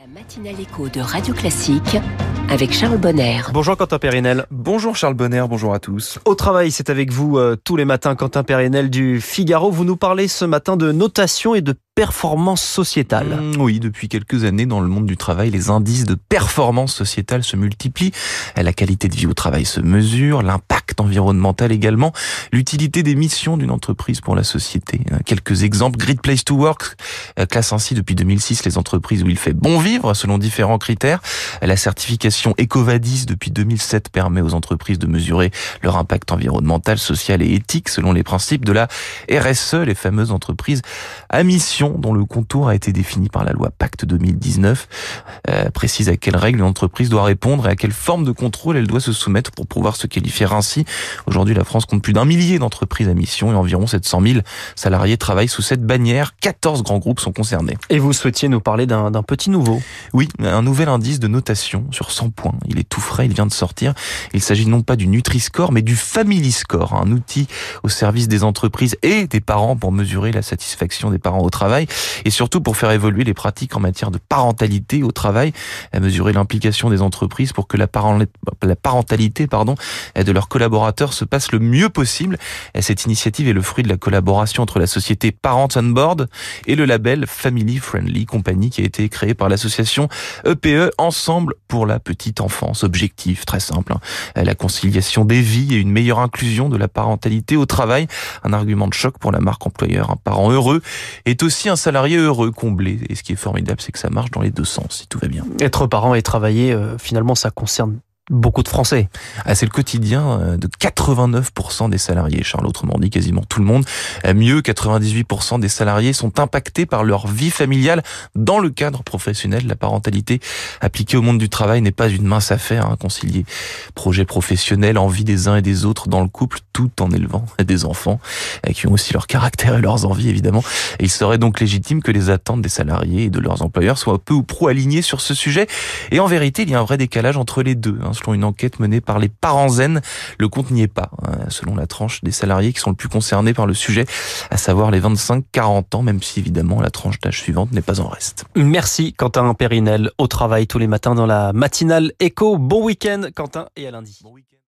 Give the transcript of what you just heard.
La matinale écho de Radio Classique avec Charles Bonner. Bonjour Quentin Périnel. Bonjour Charles Bonner, bonjour à tous. Au travail, c'est avec vous euh, tous les matins Quentin Périnel du Figaro. Vous nous parlez ce matin de notation et de performance sociétale. Mmh, oui, depuis quelques années, dans le monde du travail, les indices de performance sociétale se multiplient. La qualité de vie au travail se mesure, l'impact environnemental également, l'utilité des missions d'une entreprise pour la société. Quelques exemples. Great Place to Work euh, classe ainsi depuis 2006 les entreprises où il fait bon vivre selon différents critères. La certification EcoVadis depuis 2007 permet aux entreprises de mesurer leur impact environnemental, social et éthique selon les principes de la RSE, les fameuses entreprises à mission dont le contour a été défini par la loi Pacte 2019 euh, précise à quelles règles une entreprise doit répondre et à quelle forme de contrôle elle doit se soumettre pour pouvoir se qualifier ainsi. Aujourd'hui, la France compte plus d'un millier d'entreprises à mission et environ 700 000 salariés travaillent sous cette bannière. 14 grands groupes sont concernés. Et vous souhaitiez nous parler d'un petit nouveau? Oui, un nouvel indice de notation sur 100 points. Il est tout frais, il vient de sortir. Il s'agit non pas du Nutri-Score, mais du Family Score, un outil au service des entreprises et des parents pour mesurer la satisfaction des parents au travail et surtout pour faire évoluer les pratiques en matière de parentalité au travail, à mesurer l'implication des entreprises pour que la, parentalité pardon, de leurs collaborateurs se passe le mieux possible. cette initiative est le fruit de la collaboration entre la société Parents on Board et le label Family Friendly Company qui a été créé par l'association EPE e, Ensemble pour la petite enfance. Objectif très simple, hein. la conciliation des vies et une meilleure inclusion de la parentalité au travail. Un argument de choc pour la marque employeur. Un parent heureux est aussi un salarié heureux, comblé. Et ce qui est formidable, c'est que ça marche dans les deux sens, si tout va bien. Être parent et travailler, euh, finalement, ça concerne beaucoup de Français. Ah, c'est le quotidien euh, de 89% des salariés, Charles. Autrement dit, quasiment tout le monde. Euh, mieux, 98% des salariés sont impactés par leur vie familiale dans le cadre professionnel. La parentalité appliquée au monde du travail n'est pas une mince affaire. Hein. Concilier projet professionnel, envie des uns et des autres dans le couple, tout en élevant des enfants euh, qui ont aussi leur caractère et leurs envies, évidemment. Et il serait donc légitime que les attentes des salariés et de leurs employeurs soient peu ou prou alignées sur ce sujet. Et en vérité, il y a un vrai décalage entre les deux. Hein selon une enquête menée par les parents zen. Le compte n'y est pas, hein, selon la tranche des salariés qui sont le plus concernés par le sujet, à savoir les 25-40 ans, même si évidemment la tranche d'âge suivante n'est pas en reste. Merci Quentin Périnel, au travail tous les matins dans la matinale écho. Bon week-end Quentin et à lundi. Bon